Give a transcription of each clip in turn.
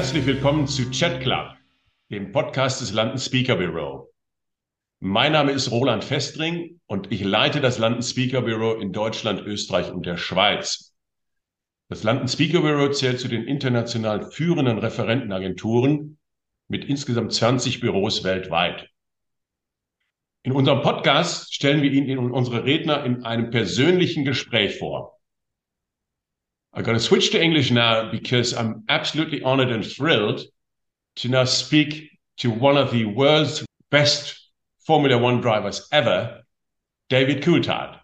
Herzlich willkommen zu Chat Club, dem Podcast des London Speaker Bureau. Mein Name ist Roland Festring und ich leite das London Speaker Bureau in Deutschland, Österreich und der Schweiz. Das London Speaker Bureau zählt zu den international führenden Referentenagenturen mit insgesamt 20 Büros weltweit. In unserem Podcast stellen wir Ihnen unsere Redner in einem persönlichen Gespräch vor. I'm going to switch to English now because I'm absolutely honored and thrilled to now speak to one of the world's best Formula One drivers ever, David Coulthard.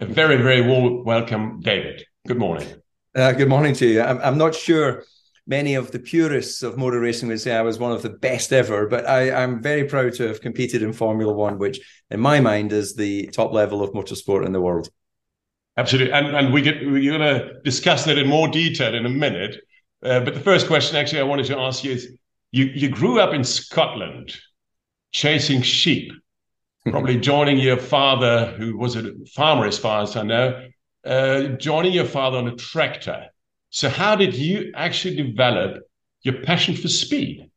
A very, very warm welcome, David. Good morning. Uh, good morning to you. I'm, I'm not sure many of the purists of motor racing would say I was one of the best ever, but I, am very proud to have competed in Formula One, which in my mind is the top level of motorsport in the world. Absolutely, and and we get we're going to discuss that in more detail in a minute. Uh, but the first question, actually, I wanted to ask you is: you you grew up in Scotland, chasing sheep, probably joining your father, who was a farmer, as far as I know, uh, joining your father on a tractor. So, how did you actually develop your passion for speed?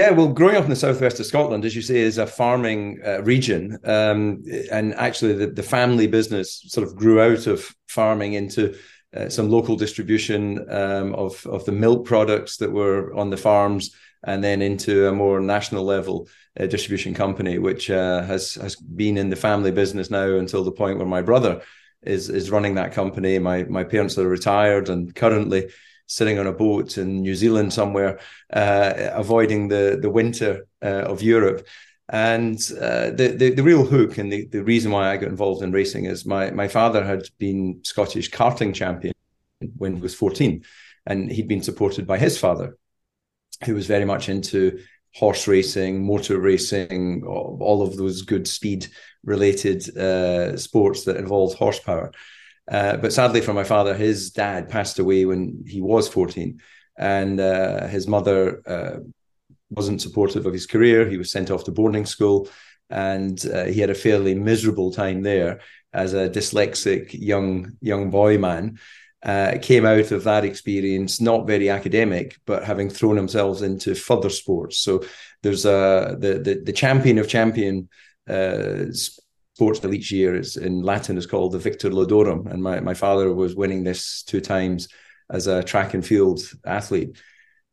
Yeah, well, growing up in the southwest of Scotland, as you say, is a farming uh, region, um, and actually the, the, family business sort of grew out of farming into uh, some local distribution um, of of the milk products that were on the farms, and then into a more national level uh, distribution company, which uh, has has been in the family business now until the point where my brother is is running that company. My my parents are retired and currently sitting on a boat in New Zealand somewhere, uh, avoiding the the winter uh, of Europe. And uh, the, the, the real hook and the, the reason why I got involved in racing is my my father had been Scottish karting champion when he was fourteen, and he'd been supported by his father, who was very much into horse racing, motor racing, all of those good speed related uh, sports that involved horsepower. Uh, but sadly for my father, his dad passed away when he was 14, and uh, his mother uh, wasn't supportive of his career. He was sent off to boarding school, and uh, he had a fairly miserable time there as a dyslexic young young boy man. Uh, came out of that experience not very academic, but having thrown himself into further sports. So there's a the the, the champion of champion sports each year. It's in Latin is called the Victor Ludorum, and my my father was winning this two times as a track and field athlete,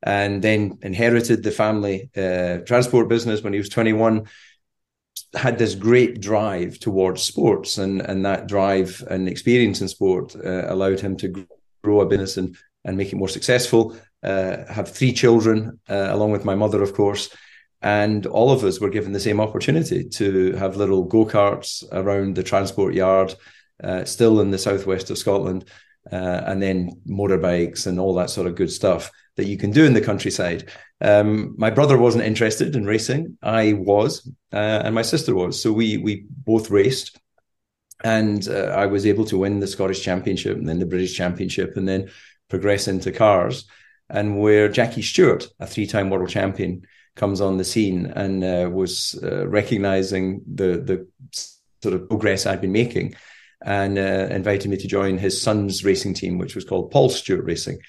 and then inherited the family uh, transport business when he was 21. Had this great drive towards sports, and and that drive and experience in sport uh, allowed him to grow a business and and make it more successful. Uh, have three children, uh, along with my mother, of course and all of us were given the same opportunity to have little go karts around the transport yard, uh, still in the southwest of Scotland, uh, and then motorbikes and all that sort of good stuff that you can do in the countryside. Um, my brother wasn't interested in racing. I was, uh, and my sister was. So we we both raced, and uh, I was able to win the Scottish Championship and then the British Championship, and then progress into cars. And where Jackie Stewart, a three-time world champion, comes on the scene and uh, was uh, recognizing the the sort of progress I'd been making and uh, invited me to join his son's racing team, which was called Paul Stewart Racing.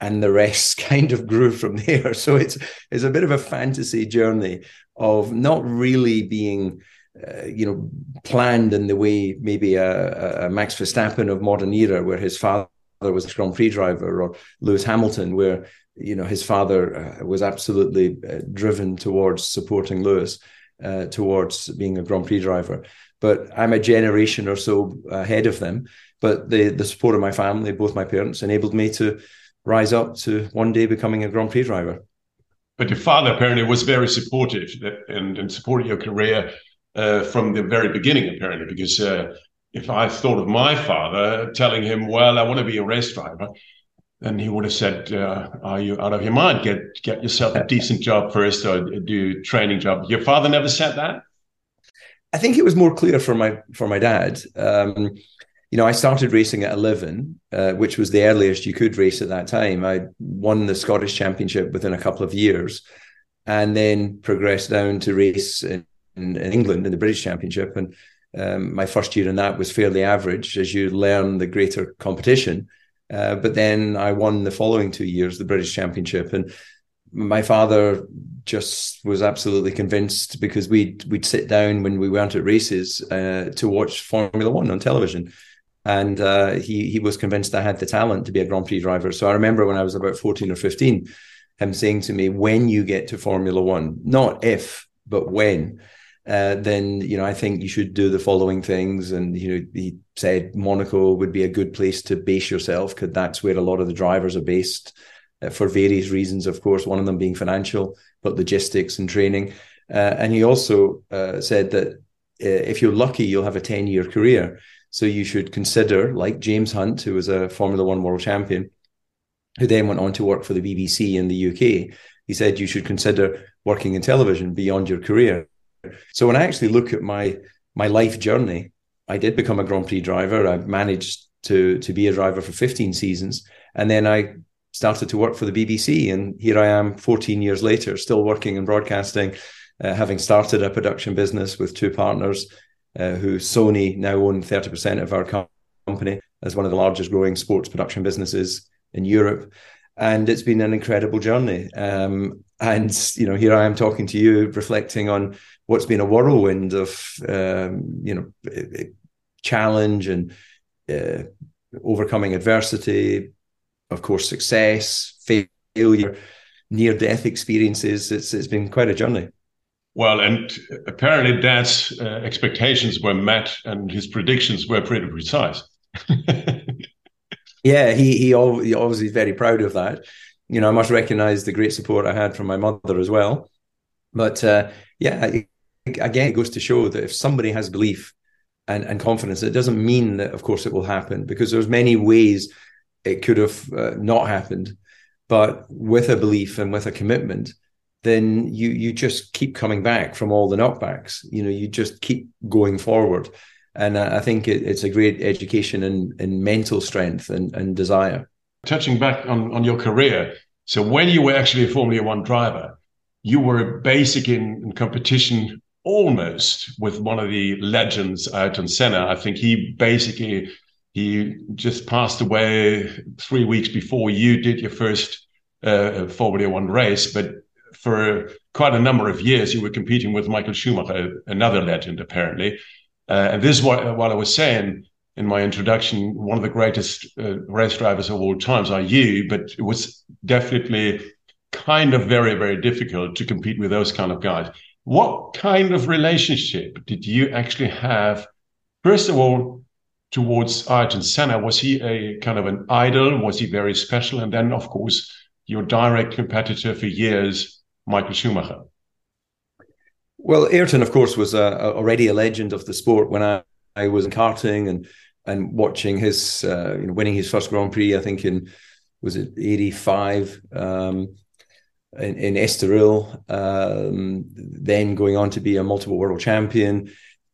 And the rest kind of grew from there. So it's it's a bit of a fantasy journey of not really being, uh, you know, planned in the way maybe a, a Max Verstappen of modern era, where his father was a Grand Prix driver, or Lewis Hamilton, where you know his father uh, was absolutely uh, driven towards supporting Lewis uh, towards being a Grand Prix driver. But I'm a generation or so ahead of them. But the the support of my family, both my parents, enabled me to rise up to one day becoming a Grand Prix driver. But your father apparently was very supportive and, and supported your career uh, from the very beginning, apparently, because uh, if I thought of my father telling him, "Well, I want to be a race driver," then he would have said, uh, "Are you out of your mind? Get get yourself a decent job first, or do training job." Your father never said that. I think it was more clear for my for my dad. Um, you know, I started racing at eleven, uh, which was the earliest you could race at that time. I won the Scottish Championship within a couple of years, and then progressed down to race in, in, in England in the British Championship. And um, my first year in that was fairly average, as you learn the greater competition Uh, but then I won the following two years the British Championship, and my father just was absolutely convinced because we'd we'd sit down when we weren't at races uh, to watch Formula One on television, and uh, he he was convinced I had the talent to be a Grand Prix driver. So I remember when I was about fourteen or fifteen, him saying to me, "When you get to Formula One, not if, but when." Uh, then you know I think you should do the following things. And you know he said Monaco would be a good place to base yourself because that's where a lot of the drivers are based uh, for various reasons. Of course, one of them being financial, but logistics and training. Uh, and he also uh, said that uh, if you're lucky, you'll have a ten year career. So you should consider, like James Hunt, who was a Formula One world champion, who then went on to work for the BBC in the UK. He said you should consider working in television beyond your career so when I actually look at my my life journey, I did become a Grand Prix driver. I managed to to be a driver for 15 seasons, and then I started to work for the BBC. And here I am, 14 years later, still working in broadcasting, uh, having started a production business with two partners, uh, who Sony now own 30% of our company as one of the largest growing sports production businesses in Europe and it's been an incredible journey. Um, and you know, here I am talking to you, reflecting on what's been a whirlwind of um, you know challenge and uh, overcoming adversity, of course, success, failure, near death experiences. It's it's been quite a journey. Well, and apparently Dad's uh, expectations were met, and his predictions were pretty precise. yeah, he he, obviously very proud of that. You know, I must recognise the great support I had from my mother as well. But uh, yeah, again, it goes to show that if somebody has belief and, and confidence, it doesn't mean that, of course, it will happen because there's many ways it could have uh, not happened. But with a belief and with a commitment, then you you just keep coming back from all the knockbacks. You know, you just keep going forward and I think it, it's a great education in, in mental strength and, and desire. Touching back on, on your career, so when you were actually a Formula One driver, you were basic in, in competition almost with one of the legends, out Ayrton Senna. I think he basically he just passed away three weeks before you did your first uh, Formula One race, but for quite a number of years you were competing with Michael Schumacher, another legend apparently. Uh, and this is what, what I was saying in my introduction. One of the greatest uh, race drivers of all times are you, but it was definitely kind of very, very difficult to compete with those kind of guys. What kind of relationship did you actually have? First of all, towards Ayrton Senna, was he a kind of an idol? Was he very special? And then, of course, your direct competitor for years, Michael Schumacher. Well, Ayrton, of course, was a, a, already a legend of the sport when I, I was in karting and and watching his uh, you know winning his first Grand Prix. I think in was it eighty five um, in, in Estoril. Um, then going on to be a multiple world champion.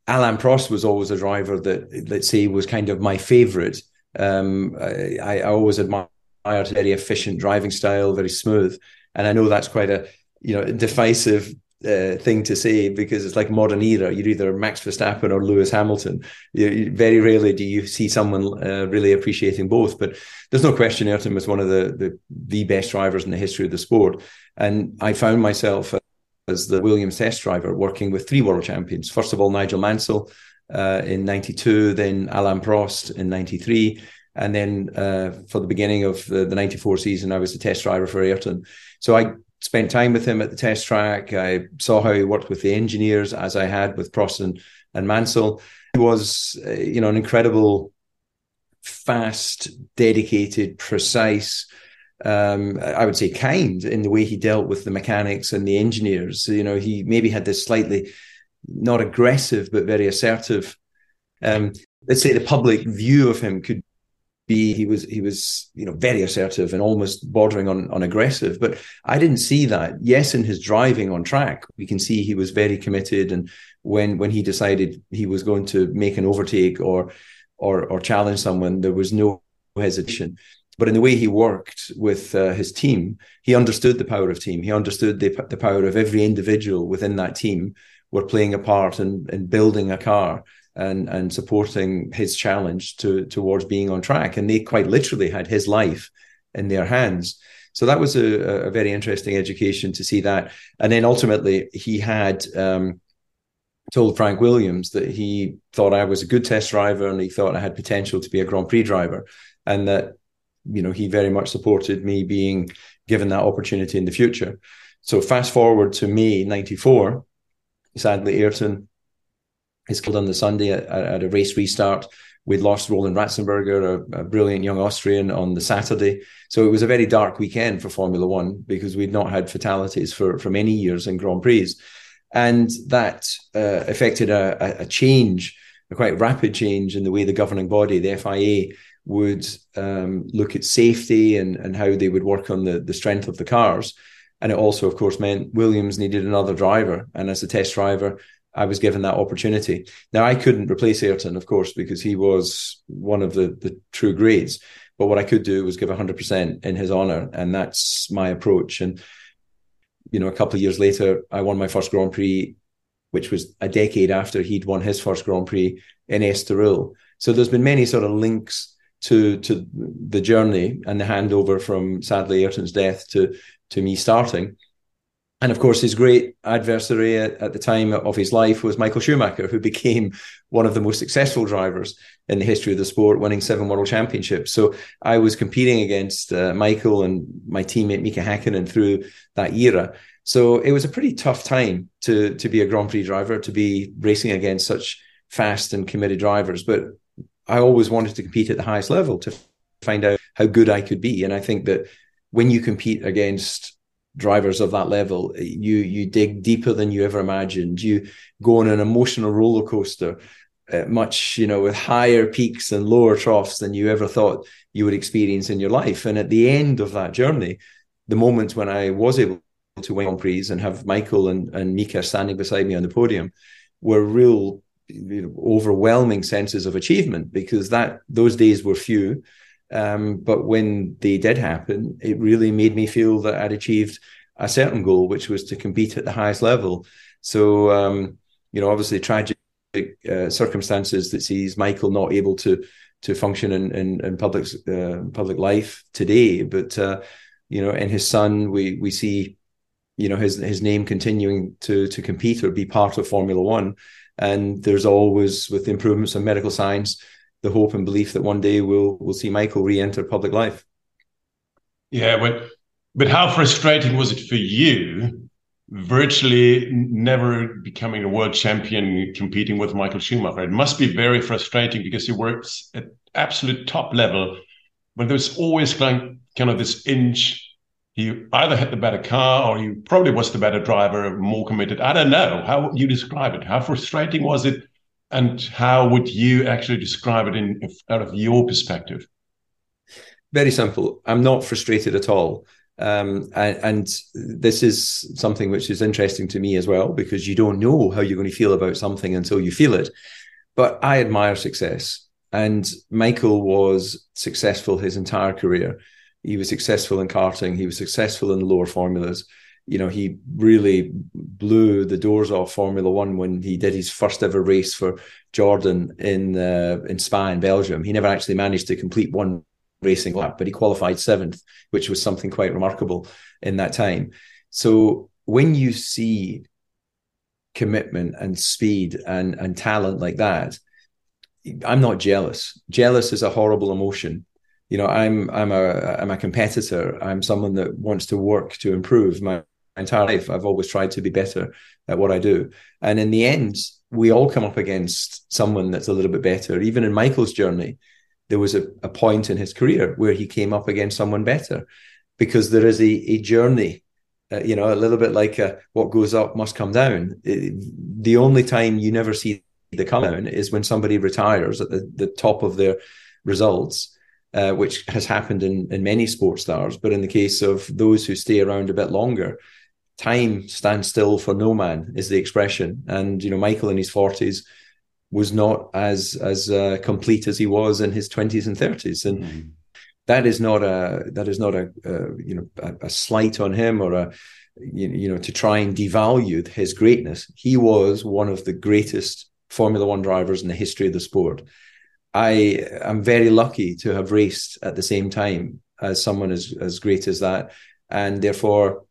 Alain Prost was always a driver that let's say was kind of my favorite. Um, I, I always admired very efficient driving style, very smooth, and I know that's quite a you know decisive uh, thing to say because it's like modern era. You're either Max Verstappen or Lewis Hamilton. You, you, very rarely do you see someone uh, really appreciating both. But there's no question Ayrton was one of the, the, the best drivers in the history of the sport. And I found myself as the Williams test driver working with three world champions. First of all, Nigel Mansell uh, in '92, then Alain Prost in '93. And then uh, for the beginning of the, the 94 season, I was the test driver for Ayrton. So I spent time with him at the test track. I saw how he worked with the engineers, as I had with Prost and, Mansell. He was, uh, you know, an incredible, fast, dedicated, precise. Um, I would say kind in the way he dealt with the mechanics and the engineers. You know, he maybe had this slightly not aggressive but very assertive. Um, let's say the public view of him could be he was he was you know very assertive and almost bordering on on aggressive. But i didn't see that. Yes in his driving on track we can see he was very committed. And when when he decided he was going to make an overtake or or or challenge someone there was no hesitation. But in the way he worked with uh, his team he understood the power of team. He understood the, the power of every individual within that team were playing a part in, in building a car and and supporting his challenge to towards being on track. And they quite literally had his life in their hands. So that was a, a very interesting education to see that. And then ultimately, he had um, told Frank Williams that he thought I was a good test driver and he thought I had potential to be a Grand Prix driver, and that you know he very much supported me being given that opportunity in the future. So fast forward to May '94, sadly Ayrton is killed on the Sunday at, at a race restart. We'd lost Roland Ratzenberger, a, a, brilliant young Austrian, on the Saturday. So it was a very dark weekend for Formula One because we'd not had fatalities for, for many years in Grand Prix. And that uh, affected a, a, change, a quite rapid change in the way the governing body, the FIA, would um, look at safety and, and how they would work on the, the strength of the cars. And it also, of course, meant Williams needed another driver. And as a test driver, I was given that opportunity. Now I couldn't replace Ayrton, of course, because he was one of the the true greats. But what I could do was give 100% in his honor, and that's my approach. And you know, a couple of years later, I won my first Grand Prix, which was a decade after he'd won his first Grand Prix in Estoril. So there's been many sort of links to to the journey and the handover from sadly Ayrton's death to to me starting. And of course, his great adversary at, at, the time of his life was Michael Schumacher, who became one of the most successful drivers in the history of the sport, winning seven world championships. So I was competing against uh, Michael and my teammate Mika Hakkinen through that era. So it was a pretty tough time to to be a Grand Prix driver, to be racing against such fast and committed drivers. But I always wanted to compete at the highest level to find out how good I could be. And I think that when you compete against drivers of that level you you dig deeper than you ever imagined. You go on an emotional roller coaster uh, much you know with higher peaks and lower troughs than you ever thought you would experience in your life. And at the end of that journey the moments when i was able to win Grand Prix and have michael and, and mika standing beside me on the podium were real you know, overwhelming senses of achievement because that those days were few um, but when they did happen, it really made me feel that I'd achieved a certain goal, which was to compete at the highest level. So, um, you know, obviously tragic uh, circumstances that sees Michael not able to to function in in, in public uh, public life today, but uh, you know, in his son, we we see, you know, his his name continuing to to compete or be part of Formula One, and there's always with improvements of medical science the hope and belief that one day we'll we'll see Michael re-enter public life. Yeah, but but how frustrating was it for you, virtually never becoming a world champion, competing with Michael Schumacher? It must be very frustrating because he works at absolute top level, but there's always kind kind of this inch. He either had the better car or he probably was the better driver, more committed. I don't know. How you describe it? How frustrating was it and how would you actually describe it in out of your perspective? Very simple. I'm not frustrated at all. Um, and, and, this is something which is interesting to me as well because you don't know how you're going to feel about something until you feel it. But I admire success, and Michael was successful his entire career. He was successful in karting. He was successful in lower formulas you know, he really blew the doors off Formula One when he did his first ever race for Jordan in uh, in Spa in Belgium. He never actually managed to complete one racing lap, but he qualified seventh, which was something quite remarkable in that time. So when you see commitment and speed and and talent like that, I'm not jealous. Jealous is a horrible emotion. You know, I'm I'm a I'm a competitor. I'm someone that wants to work to improve. My entire life, I've always tried to be better at what I do. And in the end, we all come up against someone that's a little bit better. Even in Michael's journey, there was a, a point in his career where he came up against someone better because there is a, a journey, uh, you know, a little bit like a, what goes up must come down. It, the only time you never see the come down is when somebody retires at the, the top of their results. Uh, which has happened in, in many sports stars. But in the case of those who stay around a bit longer, time stands still for no man is the expression and you know michael in his 40s was not as as uh, complete as he was in his 20s and 30s and mm-hmm. that is not a that is not a, you know a, a, slight on him or a you, you know to try and devalue his greatness he was one of the greatest Formula One drivers in the history of the sport. I am very lucky to have raced at the same time as someone as, as great as that. And therefore,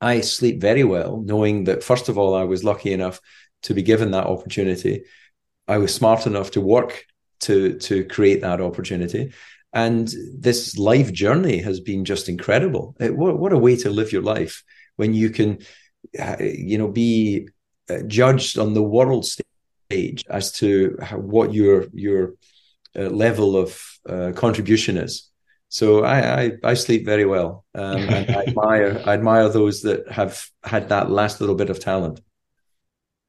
I sleep very well, knowing that, first of all, I was lucky enough to be given that opportunity. I was smart enough to work to, to create that opportunity. And this life journey has been just incredible. It, what, what a way to live your life when you can, uh, you know, be uh, judged on the world stage as to what your your uh, level of uh, contribution is. So I, I, I sleep very well, um, and I admire I admire those that have had that last little bit of talent.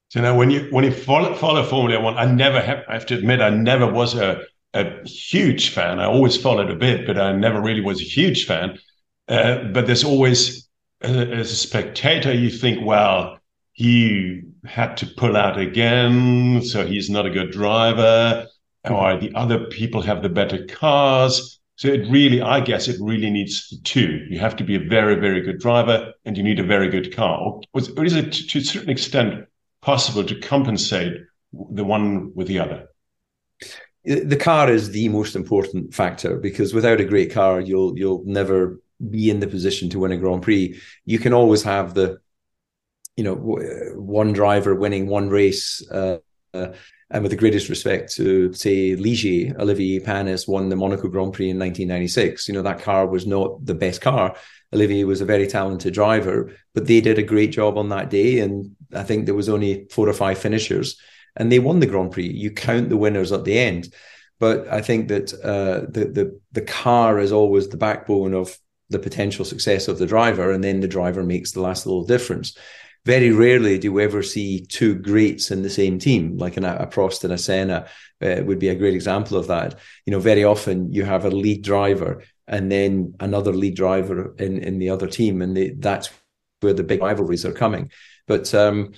So now, when you when you follow, follow Formula One, I never have. I have to admit, I never was a a huge fan. I always followed a bit, but I never really was a huge fan. Uh, but there's always, as a spectator, you think, well, he had to pull out again, so he's not a good driver, or the other people have the better cars. So it really, I guess, it really needs the two. You have to be a very, very good driver, and you need a very good car. Or is it to a certain extent possible to compensate the one with the other? the car is the most important factor because without a great car, you'll you'll never be in the position to win a Grand Prix. You can always have the, you know, one driver winning one race. Uh, uh, and with the greatest respect to say Ligier, Olivier Panis won the Monaco Grand Prix in 1996. You know that car was not the best car. Olivier was a very talented driver, but they did a great job on that day, and I think there was only four or five finishers and they won the Grand Prix. You count the winners at the end, but I think that uh, the the the car is always the backbone of the potential success of the driver, and then the driver makes the last little difference. Very rarely do we ever see two greats in the same team, like an, a Prost and a Senna uh, would be a great example of that. You know, very often you have a lead driver and then another lead driver in in the other team, and they, that's where the big rivalries are coming. But um,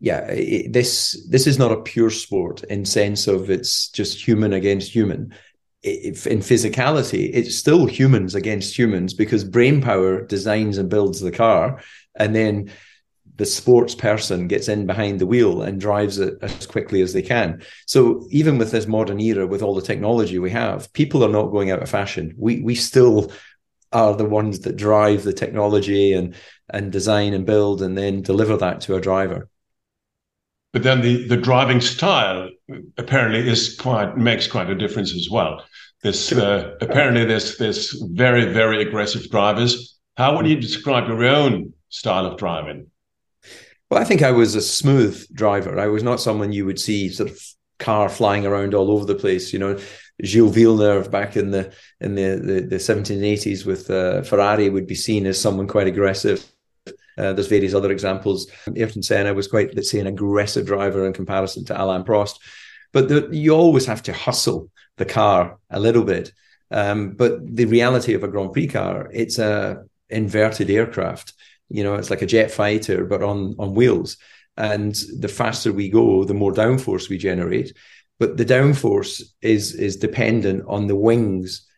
yeah, it, this this is not a pure sport in sense of it's just human against human. If in physicality, it's still humans against humans because brain power designs and builds the car, and then the sports person gets in behind the wheel and drives it as quickly as they can. So even with this modern era, with all the technology we have, people are not going out of fashion. We we still are the ones that drive the technology and and design and build and then deliver that to a driver but then the, the driving style apparently is quite makes quite a difference as well. This uh, apparently there's there's very very aggressive drivers. How would you describe your own style of driving? Well, I think I was a smooth driver. I was not someone you would see sort of car flying around all over the place. You know, Gilles Villeneuve back in the in the the, the 1780s with uh, Ferrari would be seen as someone quite aggressive. Uh, there's various other examples. Ayrton Senna was quite, let's say, an aggressive driver in comparison to Alain Prost. But the, you always have to hustle the car a little bit. Um, but the reality of a Grand Prix car, it's a inverted aircraft. You know, it's like a jet fighter, but on on wheels. And the faster we go, the more downforce we generate. But the downforce is is dependent on the wings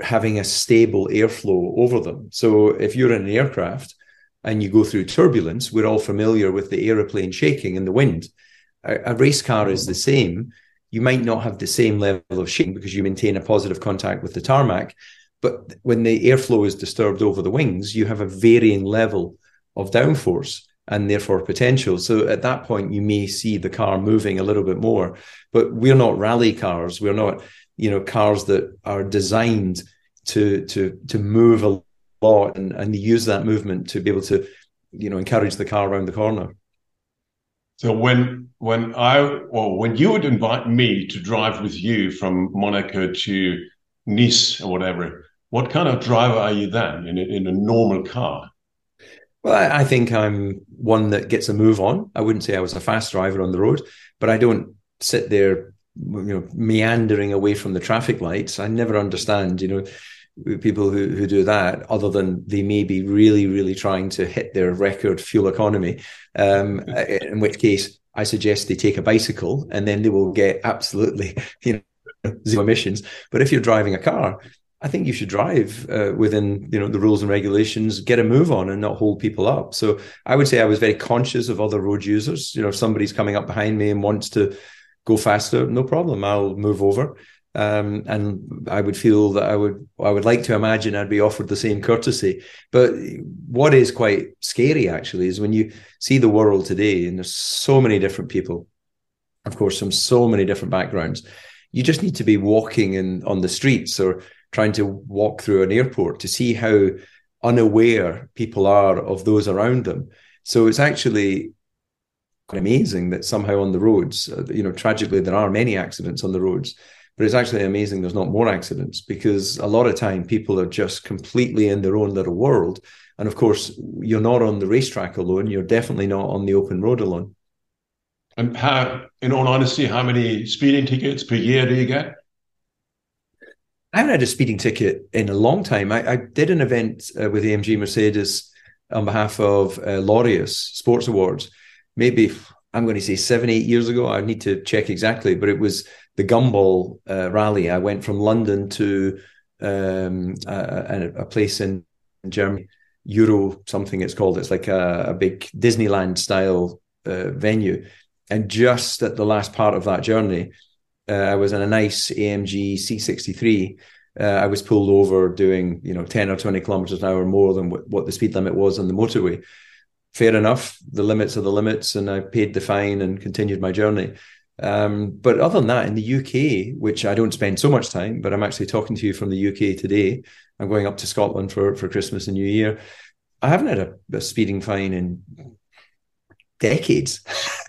having a stable airflow over them. So if you're in an aircraft and you go through turbulence, we're all familiar with the aeroplane shaking in the wind. A, a, race car is the same. You might not have the same level of shaking because you maintain a positive contact with the tarmac. But when the airflow is disturbed over the wings, you have a varying level of downforce and therefore potential. So at that point, you may see the car moving a little bit more. But we're not rally cars. We're not, you know, cars that are designed to to to move a lot and, and use that movement to be able to, you know, encourage the car around the corner. So when when I or when you would invite me to drive with you from Monaco to Nice or whatever, what kind of driver are you then in a, in a normal car? Well, I, think I'm one that gets a move on. I wouldn't say I was a fast driver on the road, but I don't sit there, you know, meandering away from the traffic lights. I never understand, you know, people who, who do that, other than they may be really, really trying to hit their record fuel economy. Um, in which case, I suggest they take a bicycle and then they will get absolutely, you know, zero emissions. But if you're driving a car, I think you should drive uh, within you know the rules and regulations, get a move on, and not hold people up. So I would say I was very conscious of other road users. You know, if somebody's coming up behind me and wants to go faster, no problem, I'll move over. Um, and I would feel that I would I would like to imagine I'd be offered the same courtesy. But what is quite scary actually is when you see the world today, and there's so many different people, of course, from so many different backgrounds. You just need to be walking in on the streets or trying to walk through an airport to see how unaware people are of those around them. So it's actually quite amazing that somehow on the roads, uh, you know, tragically there are many accidents on the roads, but it's actually amazing there's not more accidents because a lot of time people are just completely in their own little world. And of course, you're not on the racetrack alone. You're definitely not on the open road alone. And how, in all honesty, how many speeding tickets per year do you get? I haven't had a speeding ticket in a long time. I, I did an event uh, with AMG Mercedes on behalf of uh, Laureus Sports Awards, maybe I'm going to say seven, eight years ago. I need to check exactly, but it was the Gumball uh, rally. I went from London to um, a, a, place in Germany, Euro something it's called. It's like a, a big Disneyland style uh, venue. And just at the last part of that journey, I was in a nice AMG C63. Uh, I was pulled over doing, you know, 10 or 20 kilometers an hour more than what, what the speed limit was on the motorway. Fair enough. The limits are the limits, and I paid the fine and continued my journey. Um, but other than that, in the UK, which I don't spend so much time, but I'm actually talking to you from the UK today. I'm going up to Scotland for, for Christmas and New Year. I haven't had a, a speeding fine in decades.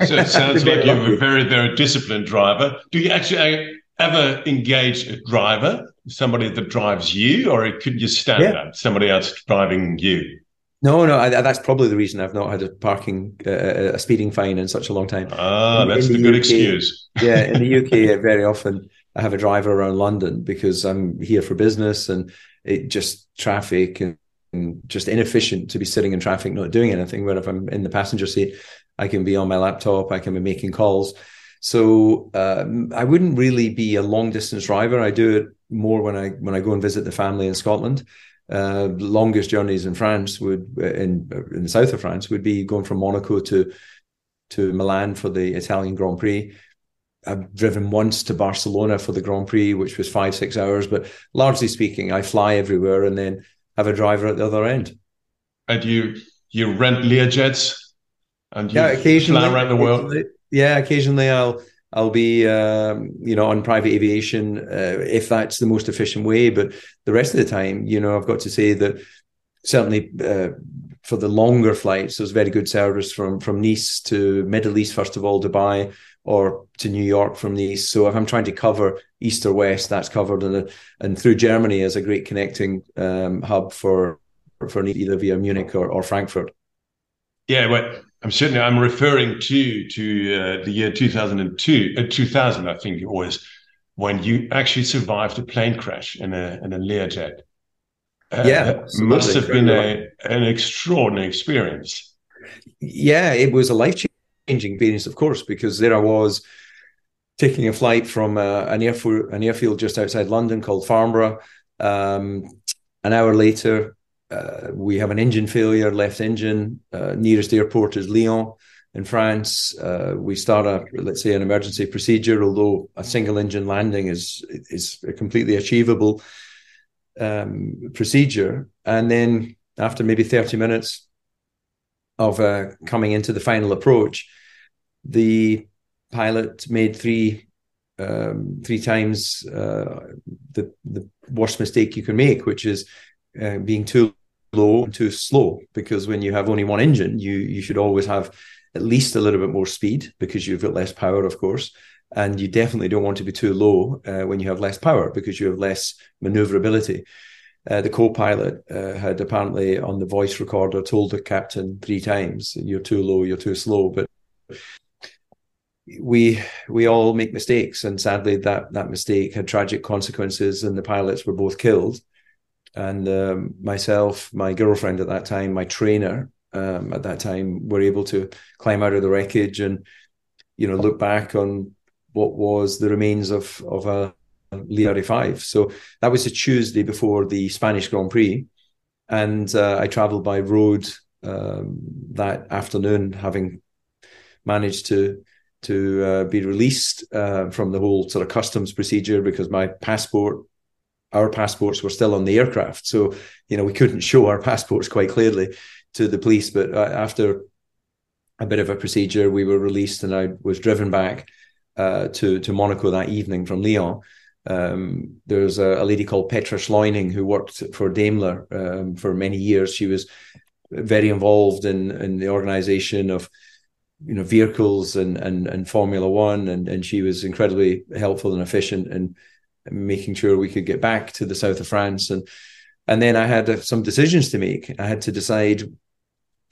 So it sounds like you're a very, very disciplined driver. Do you actually ever engage a driver, somebody that drives you, or could you stand yeah. up somebody else driving you? No, no, I, that's probably the reason I've not had a parking, uh, a speeding fine in such a long time. Ah, in, that's in the, good UK, excuse. yeah, in the UK, very often I have a driver around London because I'm here for business, and it just traffic and, and just inefficient to be sitting in traffic not doing anything. Where if I'm in the passenger seat, I can be on my laptop, I can be making calls. So um, I wouldn't really be a long distance driver. I do it more when I when I go and visit the family in Scotland. Uh, longest journeys in France would in in the south of France would be going from Monaco to to Milan for the Italian Grand Prix. I've driven once to Barcelona for the Grand Prix, which was five six hours. But largely speaking, I fly everywhere and then have a driver at the other end. And you you rent Learjets and yeah, occasionally around the world. Yeah, occasionally I'll I'll be um, you know on private aviation uh, if that's the most efficient way. But the rest of the time, you know, I've got to say that certainly uh, for the longer flights, there's very good service from from Nice to Middle East, first of all, Dubai, or to New York from Nice. So if I'm trying to cover east or west, that's covered, and and through Germany as a great connecting um, hub for for either via Munich or, or Frankfurt. Yeah, well, I'm certainly I'm referring to to uh, the year 2002, uh, 2000, I think it was, when you actually survived a plane crash in a in a Learjet. Uh, yeah, must have been a, an extraordinary experience. Yeah, it was a life changing experience, of course, because there I was taking a flight from uh, an airfield an airfield just outside London called Farnborough. Um, an hour later, uh, we have an engine failure, left engine. Uh, nearest airport is Lyon in France. Uh, we start a let's say an emergency procedure, although a single engine landing is is a completely achievable um, procedure. And then after maybe thirty minutes of uh, coming into the final approach, the pilot made three um, three times uh, the the worst mistake you can make, which is uh, being too low and too slow because when you have only one engine you you should always have at least a little bit more speed because you've got less power of course. And you definitely don't want to be too low uh, when you have less power because you have less maneuverability. Uh, the co-pilot uh, had apparently on the voice recorder told the captain three times you're too low you're too slow. But we we all make mistakes and sadly that that mistake had tragic consequences and the pilots were both killed and um, myself, my girlfriend at that time, my trainer um, at that time, were able to climb out of the wreckage and you know look back on what was the remains of of a Lyon 35. So that was a Tuesday before the Spanish Grand Prix. And uh, I traveled by road um, that afternoon, having managed to to uh, be released uh, from the whole sort of customs procedure because my passport, our passports were still on the aircraft. So, you know, we couldn't show our passports quite clearly to the police. But uh, after a bit of a procedure, we were released and I was driven back uh, to, to Monaco that evening from Lyon. Um, there's a, a, lady called Petra Schleuning who worked for Daimler um, for many years. She was very involved in, in the organization of you know vehicles and and and Formula One, and and she was incredibly helpful and efficient in making sure we could get back to the south of France, and and then I had uh, some decisions to make. I had to decide.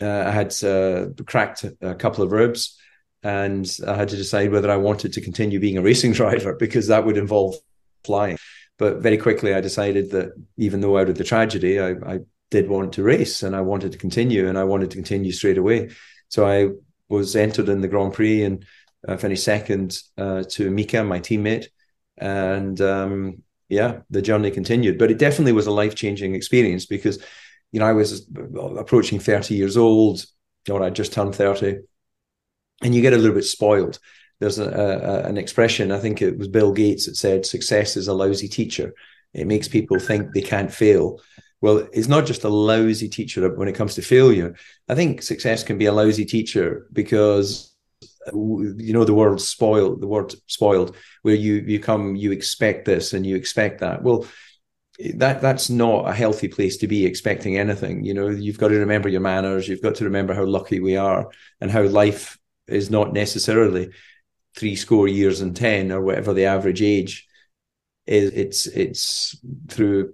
Uh, I had uh, cracked a couple of ribs, and I had to decide whether I wanted to continue being a racing driver because that would involve flying. But very quickly, I decided that even though out of the tragedy, I, I did want to race and I wanted to continue, and I wanted to continue straight away. So I was entered in the Grand Prix and uh, finished second uh, to Mika, my teammate. And um, yeah, the journey continued. But it definitely was a life changing experience because, you know, I was approaching 30 years old, or I just turned 30, and you get a little bit spoiled. There's a, a, an expression, I think it was Bill Gates that said, success is a lousy teacher. It makes people think they can't fail well, it's not just a lousy teacher when it comes to failure. I think success can be a lousy teacher because you know the word spoiled, the word spoiled, where you you come, you expect this and you expect that. Well, that that's not a healthy place to be expecting anything. You know, you've got to remember your manners. You've got to remember how lucky we are and how life is not necessarily three score years and ten or whatever the average age is. It's it's through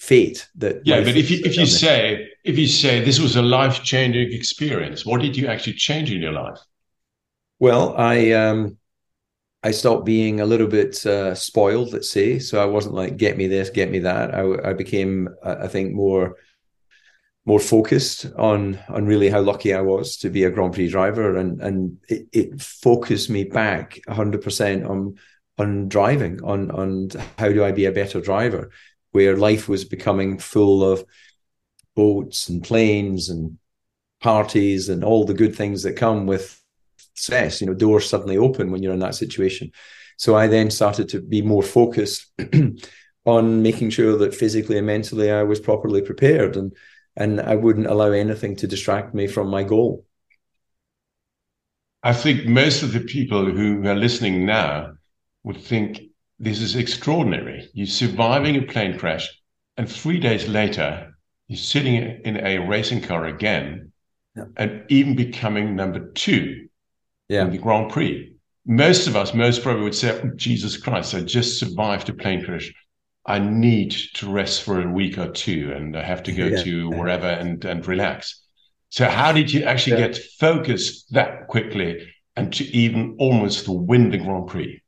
fate that yeah but if you if you say if you say this was a life-changing experience what did you actually change in your life well i um i stopped being a little bit uh, spoiled let's say. So i wasn't like get me this get me that. I, I became i think more more focused on on really how lucky I was to be a Grand Prix driver, and and it, it focused me back 100 percent on on driving, on on how do I be a better driver, where life was becoming full of boats and planes and parties and all the good things that come with success. You know, doors suddenly open when you're in that situation. So I then started to be more focused on making sure that physically and mentally I was properly prepared and and I wouldn't allow anything to distract me from my goal. I think most of the people who are listening now would think this is extraordinary. You're surviving a plane crash, and three days later, you're sitting in a racing car again, yeah. and even becoming number two yeah. in the Grand Prix. Most of us, most probably would say, oh, Jesus Christ, I just survived a plane crash. I need to rest for a week or two, and I have to go yeah. to wherever and, and relax. So, how did you actually get focused that quickly and to even almost win the Grand Prix?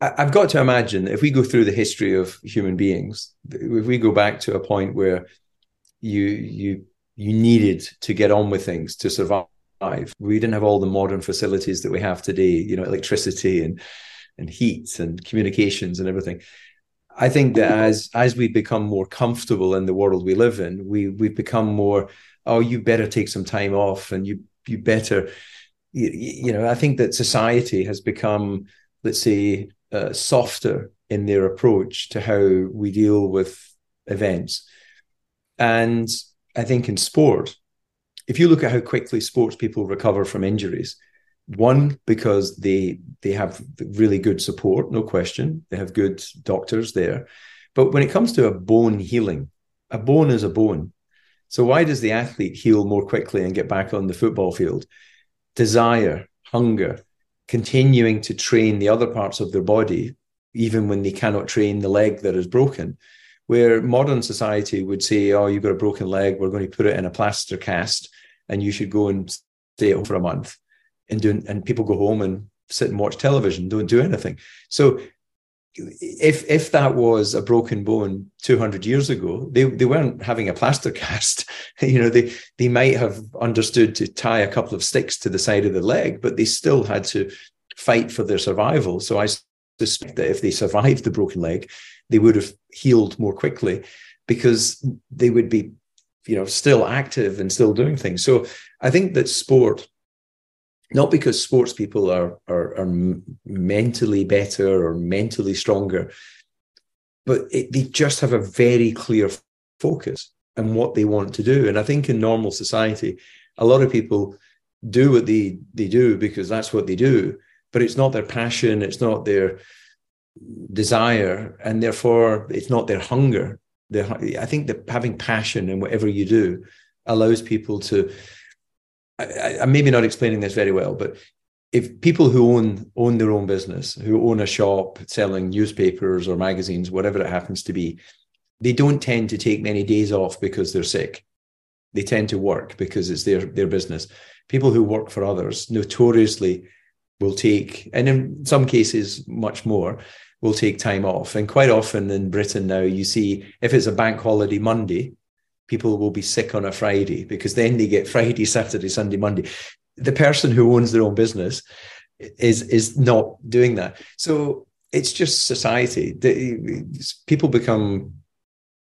I've got to imagine that if we go through the history of human beings, if we go back to a point where you you you needed to get on with things to survive, we didn't have all the modern facilities that we have today. You know, electricity and and heat and communications and everything. I think that as as we become more comfortable in the world we live in, we we've become more. Oh, you better take some time off, and you you better. You, you know, I think that society has become, let's say, uh, softer in their approach to how we deal with events. And I think in sport, if you look at how quickly sports people recover from injuries, one because they they have really good support, no question. They have good doctors there. But when it comes to a bone healing, a bone is a bone. So why does the athlete heal more quickly and get back on the football field? Desire, hunger, continuing to train the other parts of their body, even when they cannot train the leg that is broken. Where modern society would say, Oh, you've got a broken leg, we're going to put it in a plaster cast, and you should go and stay at home for a month. And do, and people go home and sit and watch television, don't do anything. So if if that was a broken bone 200 years ago they they weren't having a plaster cast you know they they might have understood to tie a couple of sticks to the side of the leg but they still had to fight for their survival so i suspect that if they survived the broken leg, they would have healed more quickly because they would be, you know, still active and still doing things. So I think that sport, not because sports people are, are, are mentally better or mentally stronger, but it, they just have a very clear focus and what they want to do. And I think in normal society, a lot of people do what they, they do because that's what they do, but it's not their passion, it's not their desire, and therefore it's not their hunger. I think that having passion in whatever you do allows people to. I, I'm maybe not explaining this very well, but if people who own own their own business, who own a shop selling newspapers or magazines, whatever it happens to be, they don't tend to take many days off because they're sick. They tend to work because it's their their business. People who work for others notoriously will take, and in some cases much more, will take time off. And quite often in Britain now, you see if it's a bank holiday Monday, people will be sick on a Friday because then they get Friday, Saturday, Sunday, Monday. The person who owns their own business is is not doing that. So it's just society. People become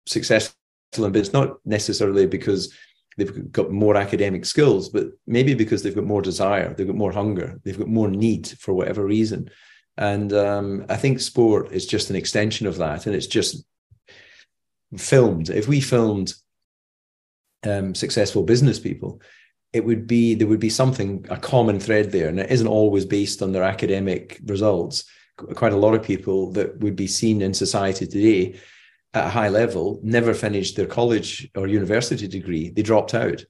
successful in business, not necessarily because they've got more academic skills, but maybe because they've got more desire, they've got more hunger, they've got more need for whatever reason. And um, I think sport is just an extension of that, and it's just filmed. If we filmed um, successful business people, it would be there would be something a common thread there, and it isn't always based on their academic results. Quite a lot of people that would be seen in society today at a high level never finished their college or university degree. They dropped out.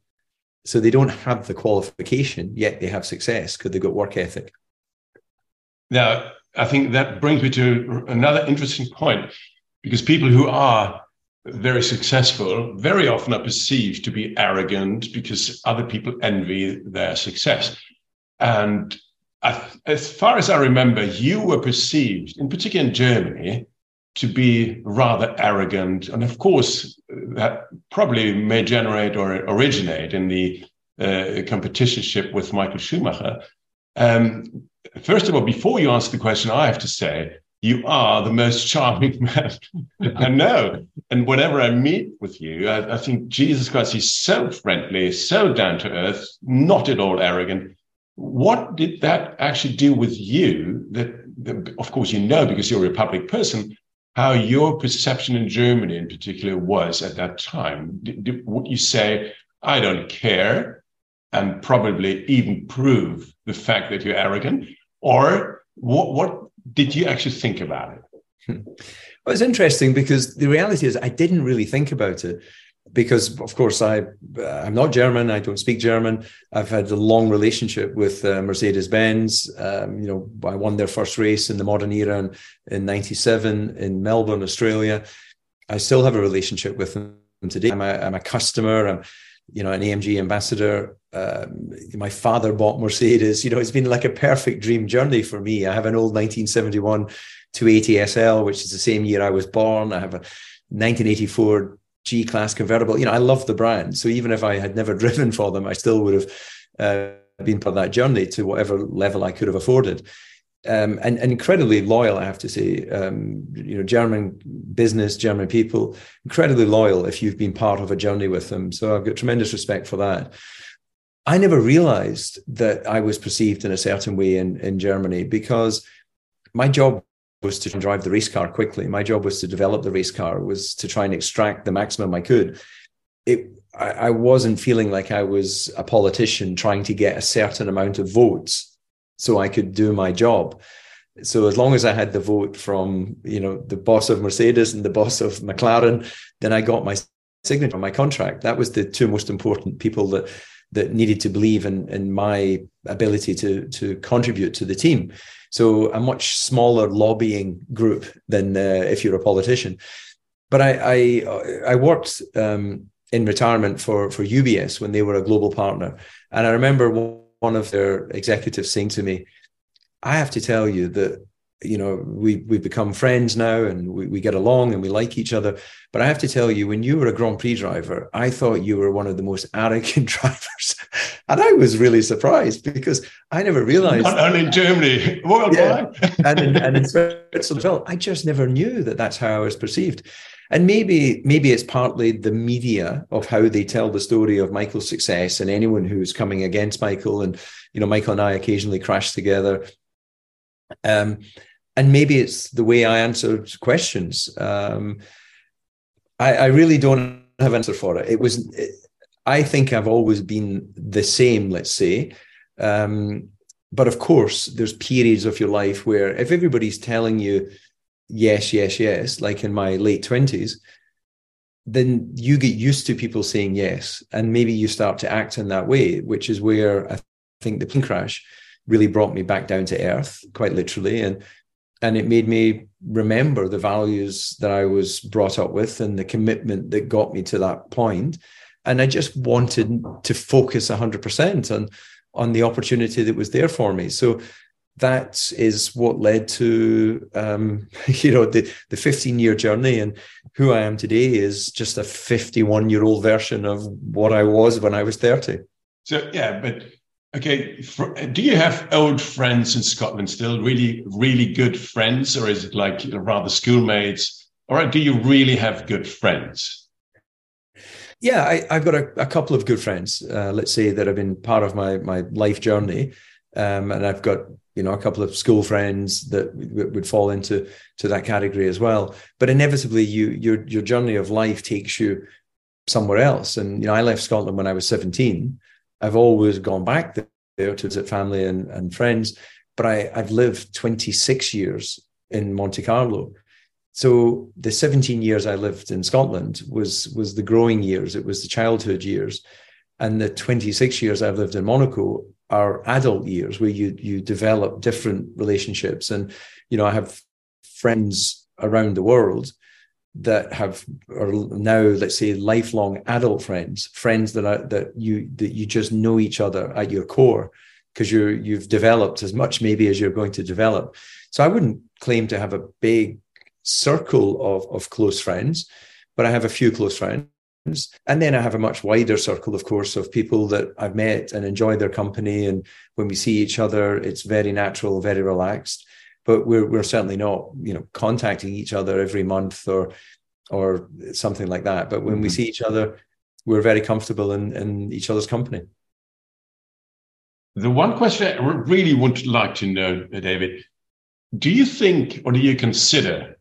So they don't have the qualification, yet they have success because they've got work ethic. Now, I think that brings me to another interesting point because people who are very successful very often are perceived to be arrogant because other people envy their success. And as far as I remember, you were perceived, in particular in Germany, to be rather arrogant. And of course, that probably may generate or originate in the uh, competitionship with Michael Schumacher. Um, first of all, before you answer the question, I have to say, you are the most charming man I know. And whenever I meet with you, I, I think Jesus Christ, he's so friendly, so down to earth, not at all arrogant. What did that actually do with you? That, that of course, you know because you're a public person, how your perception in Germany, in particular, was at that time. Did, did, would you say, I don't care, and probably even prove the fact that you're arrogant? Or what, what did you actually think about it? Hmm. Well, it's interesting because the reality is I didn't really think about it because of course I uh, I'm not German. I don't speak German. I've had a long relationship with uh, Mercedes Benz. Um, you know, I won their first race in the modern era in, in '97 in Melbourne, Australia. I still have a relationship with them today. I'm a, I'm a customer. I'm you know an AMG ambassador. Um, my father bought Mercedes. You know, it's been like a perfect dream journey for me. I have an old 1971 280 SL, which is the same year I was born. I have a 1984 G class convertible. You know, I love the brand. So even if I had never driven for them, I still would have uh, been part of that journey to whatever level I could have afforded. Um, and, and, incredibly loyal, I have to say. Um, you know, German business, German people, incredibly loyal if you've been part of a journey with them. So I've got tremendous respect for that. I never realized that I was perceived in a certain way in, in Germany because my job was to drive the race car quickly. My job was to develop the race car, was to try and extract the maximum I could. It, I, I wasn't feeling like I was a politician trying to get a certain amount of votes so I could do my job. So as long as I had the vote from you know the boss of Mercedes and the boss of McLaren, then I got my signature on my contract. That was the two most important people that that needed to believe in in my ability to to contribute to the team. So a much smaller lobbying group than uh, if you're a politician. But I I, I worked um, in retirement for for UBS when they were a global partner, and I remember one of their executives saying to me, "I have to tell you that." You know, we we've become friends now, and we, we get along, and we like each other. But I have to tell you, when you were a Grand Prix driver, I thought you were one of the most arrogant drivers And I was really surprised because I never realized. Not only in Germany, worldwide. Yeah, and, in, and in Switzerland, I just never knew that that's how I was perceived. And maybe maybe it's partly the media of how they tell the story of Michael's success and anyone who's coming against Michael. And you know, Michael and I occasionally crash together. Um, and maybe it's the way I answered questions. Um, I, I, really don't have an answer for it. It was. It, I think I've always been the same. Let's say. Um, but of course, there's periods of your life where if everybody's telling you yes, yes, yes, like in my late 20s, then you get used to people saying yes. And maybe you start to act in that way, which is where I think the plane crash really brought me back down to earth, quite literally. And and it made me remember the values that I was brought up with and the commitment that got me to that point. And I just wanted to focus 100% on, on the opportunity that was there for me. So that is what led to um, you know the the 15 year journey and who I am today is just a 51 year old version of what I was when I was 30 so yeah but okay do you have old friends in Scotland still? Really really good friends or is it like rather schoolmates? Or do you really have good friends? Yeah I, have got a, a, couple of good friends uh, let's say that have been part of my my life journey. Um, and I've got you know a couple of school friends that would fall into to that category as well. But inevitably you your your journey of life takes you somewhere else. And you know i left scotland when i was 17 i've always gone back there to visit family and, and friends but I, i've lived 26 years in monte carlo. So the 17 years i lived in scotland was was the growing years. It was the childhood years. And the 26 years i've lived in monaco are adult years where you you develop different relationships. And you know i have friends around the world that have are now let's say lifelong adult friends friends that are that you that you just know each other at your core because you're you've developed as much maybe as you're going to develop so i wouldn't claim to have a big circle of of close friends but i have a few close friends and then I have a much wider circle, of course, of people that I've met and enjoy their company. And when we see each other, it's very natural, very relaxed. But we're we're certainly not, you know, contacting each other every month or or something like that. But when mm-hmm. we see each other, we're very comfortable in, in each other's company. The one question I really would like to know, David, do you think or do you consider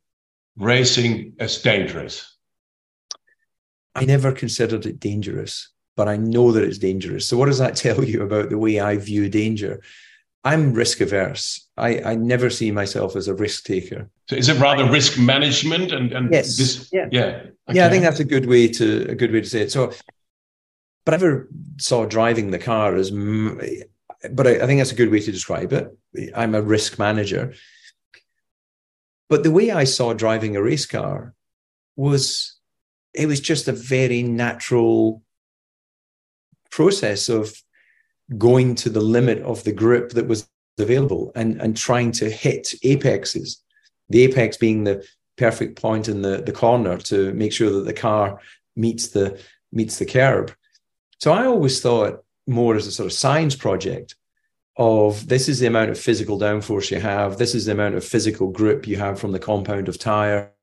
racing as dangerous? I never considered it dangerous, but I know that it's dangerous. So, what does that tell you about the way I view danger? I'm risk averse. I, I never see myself as a risk taker. So is it rather risk management and, and yes, this? Yeah, yeah, okay. yeah. I think that's a good way to a good way to say it. So, but I never saw driving the car as, but I, I think that's a good way to describe it. I'm a risk manager. But the way I saw driving a race car was it was just a very natural process of going to the limit of the grip that was available and, and trying to hit apexes. The apex being the perfect point in the, the corner to make sure that the car meets the meets the curb. So I always thought more as a sort of science project of this is the amount of physical downforce you have, this is the amount of physical grip you have from the compound of tire,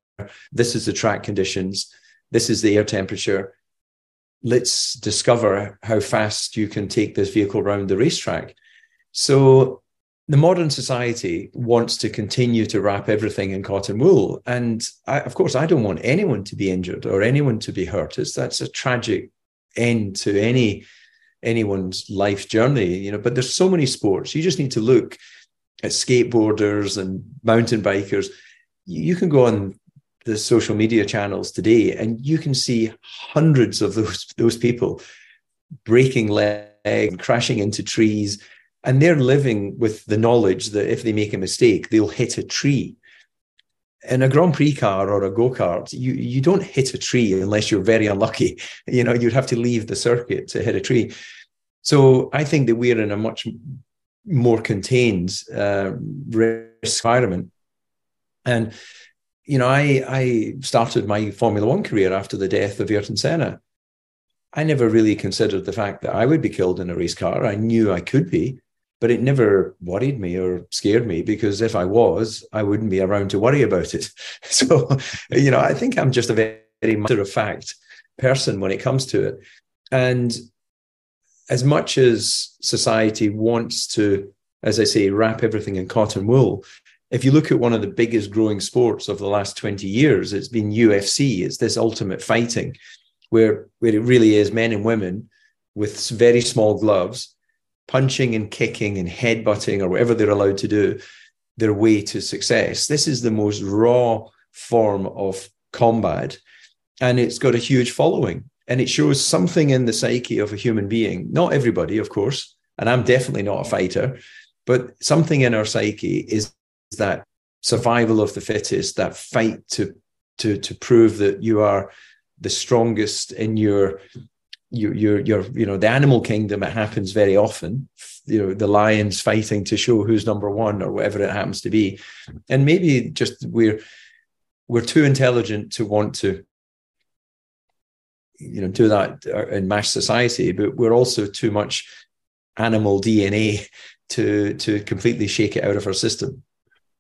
this is the track conditions, this is the air temperature. Let's discover how fast you can take this vehicle around the racetrack. So the modern society wants to continue to wrap everything in cotton wool. And I, of course, I don't want anyone to be injured or anyone to be hurt. It's, that's a tragic end to any anyone's life journey, you know. But there's so many sports. You just need to look at skateboarders and mountain bikers. You can go on the social media channels today, and you can see hundreds of those those people breaking legs crashing into trees, and they're living with the knowledge that if they make a mistake, they'll hit a tree. In a Grand Prix car or a go kart, you you don't hit a tree unless you're very unlucky. You know, you'd have to leave the circuit to hit a tree. So I think that we're in a much more contained uh, risk environment, and you know, I I started my Formula One career after the death of Ayrton Senna. I never really considered the fact that I would be killed in a race car. I knew I could be, but it never worried me or scared me because if I was, I wouldn't be around to worry about it. So, you know, I think I'm just a very, matter of fact person when it comes to it. And as much as society wants to, as I say, wrap everything in cotton wool, if you look at one of the biggest growing sports of the last 20 years, it's been UFC. It's this ultimate fighting where, where it really is men and women with very small gloves, punching and kicking and headbutting or whatever they're allowed to do their way to success. This is the most raw form of combat. And it's got a huge following. And it shows something in the psyche of a human being. Not everybody, of course. And I'm definitely not a fighter, but something in our psyche is that survival of the fittest, that fight to to to prove that you are the strongest in your your your your you know the animal kingdom it happens very often you know the lions fighting to show who's number one or whatever it happens to be. And maybe just we're we're too intelligent to want to you know do that in mass society but we're also too much animal dna to to completely shake it out of our system.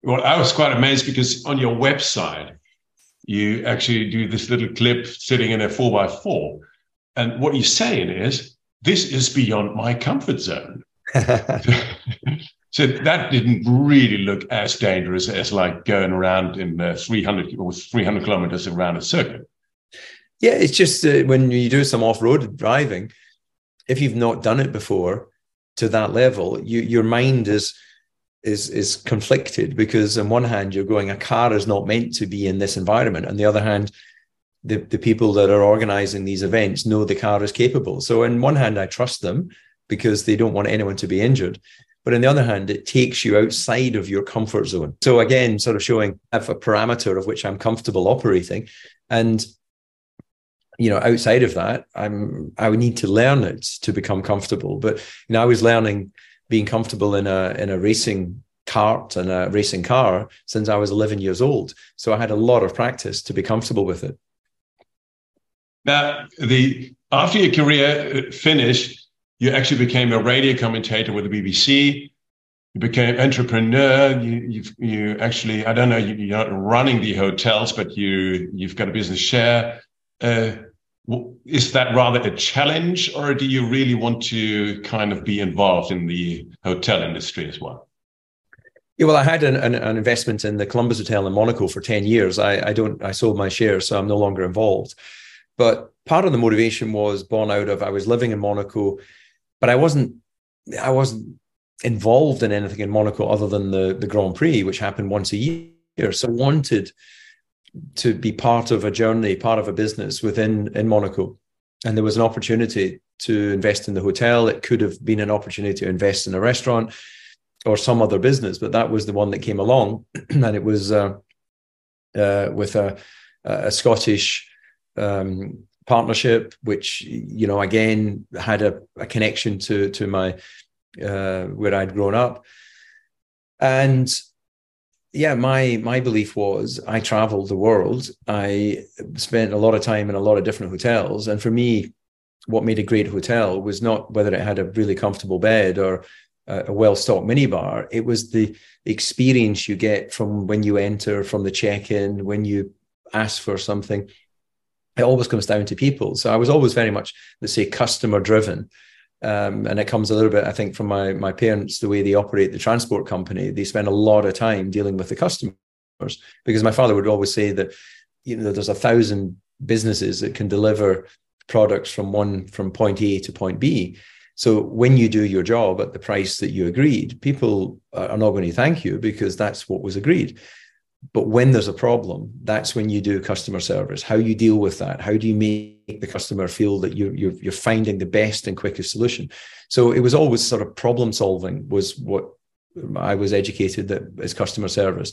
Well i was quite amazed because on your website you actually do this little clip sitting in a 4x4 and what you're saying is this is beyond my comfort zone. So that didn't really look as dangerous as like going around in uh, 300 or 300 kilometers around a circuit. Yeah, it's just uh, when you do some off-road driving, if you've not done it before to that level, you, your mind is is is conflicted because on one hand you're going, a car is not meant to be in this environment, on the other hand, the, the people that are organizing these events know the car is capable. So on one hand, I trust them because they don't want anyone to be injured. But on the other hand, it takes you outside of your comfort zone. So again, sort of showing a parameter of which I'm comfortable operating. And you know outside of that i'm i would need to learn it to become comfortable but you know i was learning being comfortable in a in a racing cart and a racing car since i was 11 years old so i had a lot of practice to be comfortable with it now the after your career finished you actually became a radio commentator with the bbc you became entrepreneur you you you actually i don't know you, you're not running the hotels but you you've got a business share uh, is that rather a challenge, or do you really want to kind of be involved in the hotel industry as well? Yeah, well, I had an, an, an, investment in the Columbus Hotel in Monaco for 10 years. I, I don't, I sold my shares, so I'm no longer involved. But part of the motivation was born out of I was living in Monaco, but I wasn't, I wasn't involved in anything in Monaco other than the, the Grand Prix, which happened once a year. So I wanted to be part of a journey, part of a business within in Monaco. And there was an opportunity to invest in the hotel. It could have been an opportunity to invest in a restaurant or some other business, but that was the one that came along, and it was uh, uh, with a, a Scottish um, partnership, which you know again had a, a connection to to my uh, where I'd grown up, and yeah, my my belief was I traveled the world. I spent a lot of time in a lot of different hotels, and for me, what made a great hotel was not whether it had a really comfortable bed or a, a well stocked minibar. It was the experience you get from when you enter, from the check in, when you ask for something. It always comes down to people. So I was always very much, let's say, customer driven. Um, and it comes a little bit, I think, from my my parents, the way they operate the transport company. They spend a lot of time dealing with the customers because my father would always say that you know there's a thousand businesses that can deliver products from one from point A to point B. So when you do your job at the price that you agreed, people are not going to thank you because that's what was agreed. But when there's a problem, that's when you do customer service. How you deal with that? How do you make the customer feel that you're you're, you're finding the best and quickest solution? So it was always sort of problem solving was what I was educated that as customer service.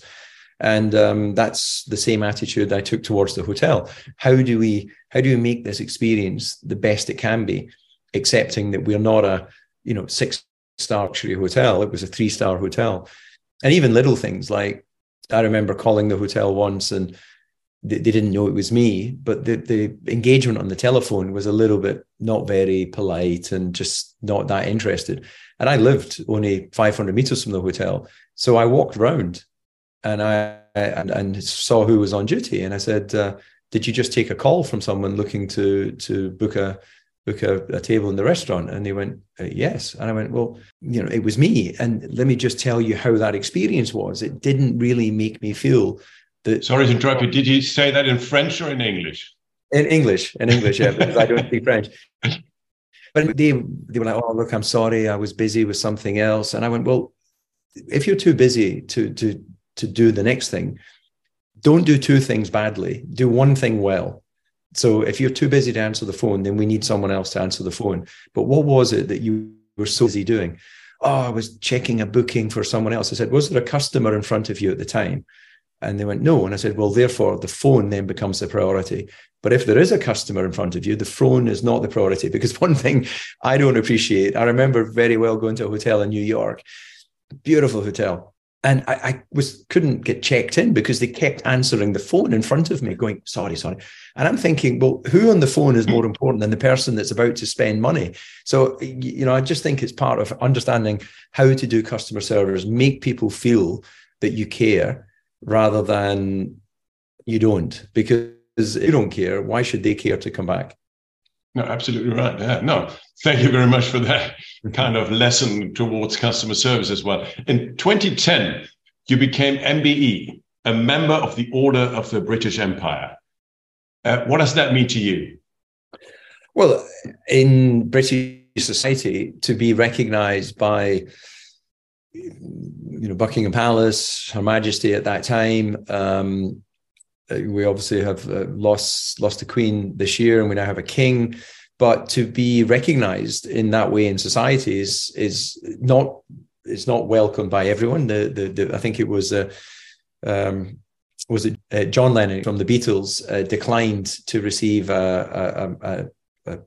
And um, that's the same attitude I took towards the hotel. How do we how do we make this experience the best it can be, accepting that we're not a you know six star luxury hotel. It was a three star hotel, and even little things like I remember calling the hotel once and they, they, didn't know it was me, but the, the engagement on the telephone was a little bit not very polite and just not that interested. And I lived only 500 meters from the hotel. So I walked around and I and, and saw who was on duty. And I said, uh, did you just take a call from someone looking to to book a book a, a table in the restaurant? And they went, uh, yes. And I went, well, you know, it was me. And let me just tell you how that experience was. It didn't really make me feel that. Sorry to interrupt you. Did you say that in French or in English? In English, in English, yeah, because I don't speak French. But they they were like, "Oh, look, I'm sorry, I was busy with something else," and I went, "Well, if you're too busy to to to do the next thing, don't do two things badly. Do one thing well. So if you're too busy to answer the phone, then we need someone else to answer the phone. But what was it that you were so busy doing? Oh, I was checking a booking for someone else. I said, Was there a customer in front of you at the time? And they went, No. And I said, Well, therefore, the phone then becomes the priority. But if there is a customer in front of you, the phone is not the priority. Because one thing I don't appreciate, I remember very well going to a hotel in New York, beautiful hotel and I, I, was couldn't get checked in because they kept answering the phone in front of me, going, "Sorry, sorry." And I'm thinking, well, who on the phone is hmm. more important than the person that's about to spend money? So, you know, I just think it's part of understanding how to do customer service, make people feel that you care rather than you don't. Because you don't care, why should they care to come back? No, absolutely right. Yeah, no, thank you very much for that kind of lesson towards customer service as well. In 2010, you became MBE, a member of the Order of the British Empire. Uh, what does that mean to you? Well, in British society, to be recognized by you know Buckingham Palace, Her Majesty at that time, um, we obviously have uh, lost lost a queen this year, and we now have a king. But to be recognised in that way in society is is not is not welcomed by everyone. The the, the I think it was uh, um, was it uh, John Lennon from the Beatles uh, declined to receive a, a, a,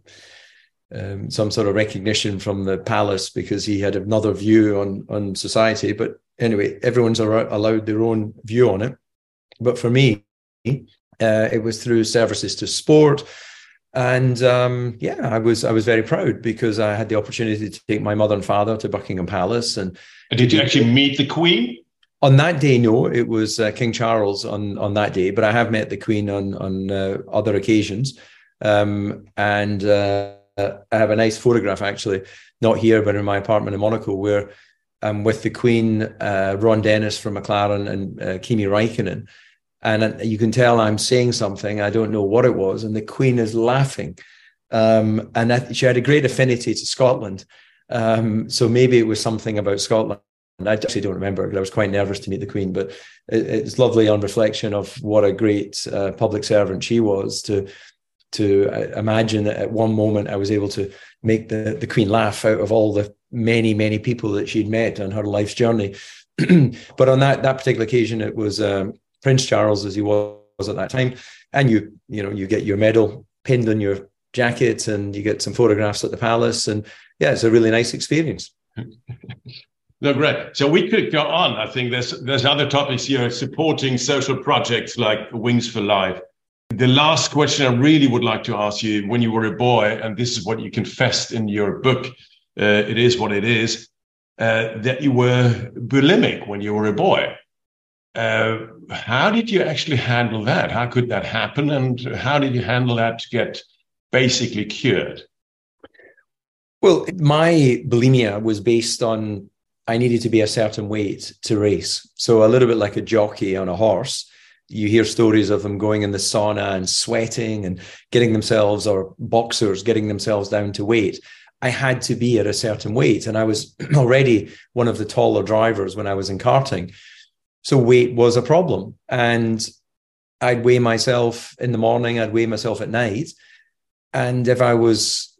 um, some sort of recognition from the palace because he had another view on on society. But anyway, everyone's allowed their own view on it. But for me, uh, it was through services to sport. And um, yeah, I was I was very proud because I had the opportunity to take my mother and father to Buckingham Palace. And did you actually meet the Queen? On that day, no, it was uh, King Charles on on that day. But I have met the Queen on on uh, other occasions, um, and uh, I have a nice photograph actually, not here but in my apartment in Monaco, where I'm with the Queen, uh, Ron Dennis from McLaren, and uh, Kimi Raikkonen and you can tell I'm saying something. I don't know what it was, and the Queen is laughing. Um, and that, she had a great affinity to Scotland, um, so maybe it was something about Scotland. I actually don't remember because I was quite nervous to meet the Queen, but it, it's lovely on reflection of what a great uh, public servant she was to to uh, imagine that at one moment I was able to make the, the Queen laugh out of all the many, many people that she'd met on her life's journey. but on that that particular occasion, it was um, Prince Charles as he was at that time, and you you know you get your medal pinned on your jacket, and you get some photographs at the palace, and yeah, it's a really nice experience. No, great. So we could go on. I think there's there's other topics here supporting social projects like Wings for Life. The last question I really would like to ask you: When you were a boy, and this is what you confessed in your book, uh, it is what it is, uh, that you were bulimic when you were a boy. Uh, how did you actually handle that? How could that happen? And how did you handle that to get basically cured? Well, my bulimia was based on I needed to be a certain weight to race. So a little bit like a jockey on a horse. You hear stories of them going in the sauna and sweating and getting themselves, or boxers getting themselves down to weight. I had to be at a certain weight. And I was already one of the taller drivers when I was in karting. So weight was a problem. And I'd weigh myself in the morning, I'd weigh myself at night. And if I was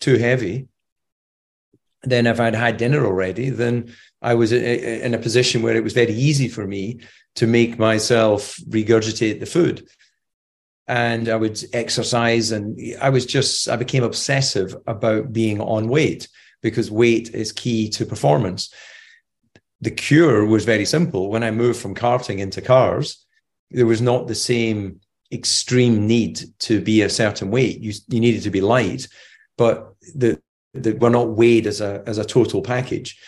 too heavy, then if I'd had dinner already, then I was in a position where it was very easy for me to make myself regurgitate the food. And I would exercise, and I was just, I became obsessive about being on weight because weight is key to performance the cure was very simple. When I moved from karting into cars, there was not the same extreme need to be a certain weight. You you needed to be light, but the, the we're not weighed as a as a total package.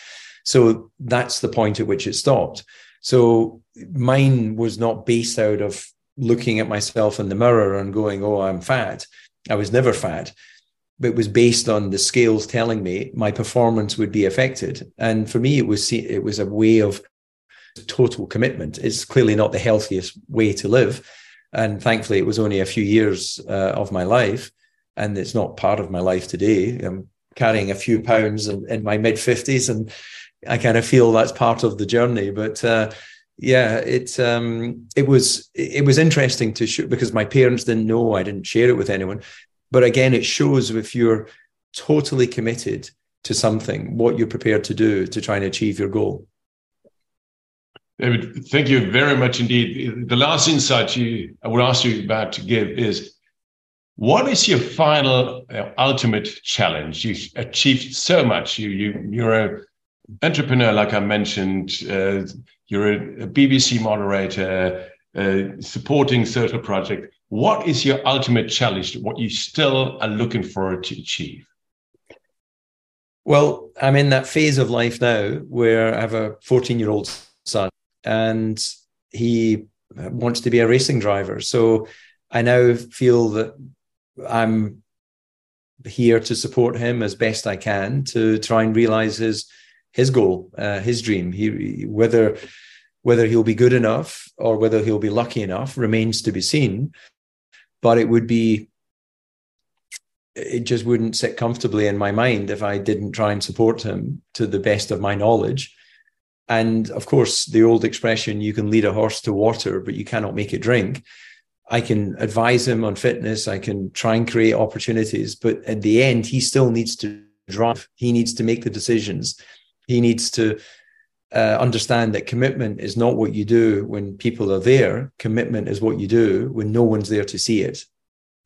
So that's the point at which it stopped. So mine was not based out of looking at myself in the mirror and going, "Oh, I'm fat." I was never fat it was based on the scales telling me my performance would be affected. And for me, it was it was a way of total commitment. It's clearly not the healthiest way to live, and thankfully, it was only a few years uh, of my life, and it's not part of my life today. I'm carrying a few pounds in, in my mid fifties, and I kind of feel that's part of the journey. But uh, yeah, it um, it was it was interesting to shoot because my parents didn't know. I didn't share it with anyone. But again, it shows if you're totally committed to something, what you're prepared to do to try and achieve your goal. David, thank you very much indeed. The last insight you, I would ask you about to give is what is your final uh, ultimate challenge? You've achieved so much. You, you, you're an entrepreneur, like I mentioned. Uh, you're a, a, BBC moderator, uh, supporting social project what is your ultimate challenge what you still are looking for to achieve? Well i'm in that phase of life now where i have a 14 year old son and he wants to be a racing driver. So i now feel that i'm here to support him as best i can to try and realize his his goal uh, his dream. He whether whether he'll be good enough or whether he'll be lucky enough remains to be seen but it would be it just wouldn't sit comfortably in my mind if I didn't try and support him to the best of my knowledge. And of course, the old expression, you can lead a horse to water, but you cannot make it drink. I can advise him on fitness. I can try and create opportunities, but at the end, he still needs to drive. He needs to make the decisions. He needs to uh, understand that commitment is not what you do when people are there. Commitment is what you do when no one's there to see it.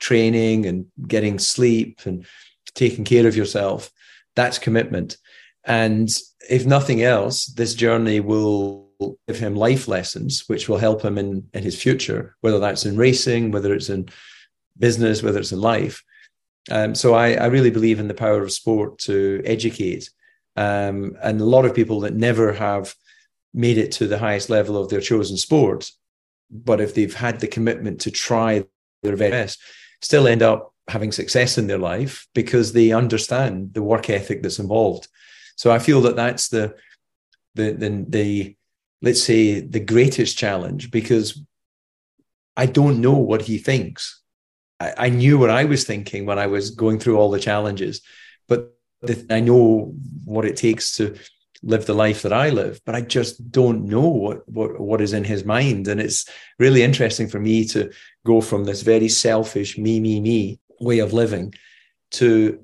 Training and getting sleep and taking care of yourself. That's commitment. And if nothing else, this journey will give him life lessons, which will help him in, in his future, whether that's in racing, whether it's in business, whether it's in life. Um, so I, I really believe in the power of sport to educate um, and a lot of people that never have made it to the highest level of their chosen sport, but if they've had the commitment to try their very best, still end up having success in their life because they understand the work ethic that's involved. So I feel that that's the the the, the let's say the greatest challenge because I don't know what he thinks. I, I knew what I was thinking when I was going through all the challenges, but I know what it takes to live the life that I live, but I just don't know what what what is in his mind. And it's really interesting for me to go from this very selfish me me me way of living to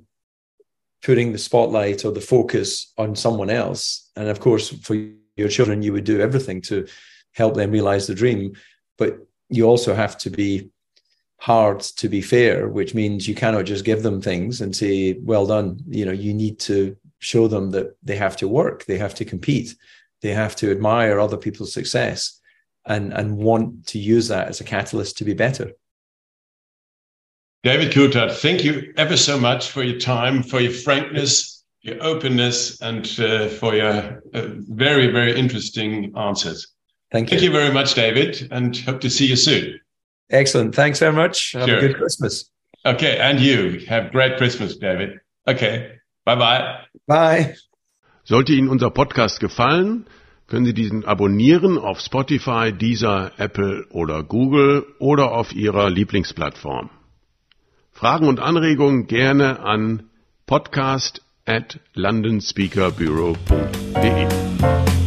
putting the spotlight or the focus on someone else. And of course, for your children, you would do everything to help them realize the dream, but you also have to be hard to be fair, which means you cannot just give them things and say, well done. You know, you need to show them that they have to work, they have to compete, they have to admire other people's success and, and want to use that as a catalyst to be better. David Coulthard, thank you ever so much for your time, for your frankness, your openness, and uh, for your uh, very, very interesting answers. Thank you. Thank you very much, David, and hope to see you soon. Excellent. Thanks very much. Have sure. a good Christmas. Okay. And you have great Christmas, David. Okay. Bye bye. Bye. Sollte Ihnen unser Podcast gefallen, können Sie diesen abonnieren auf Spotify, Deezer, Apple oder Google oder auf Ihrer Lieblingsplattform. Fragen und Anregungen gerne an podcast at londonspeakerbureau.de.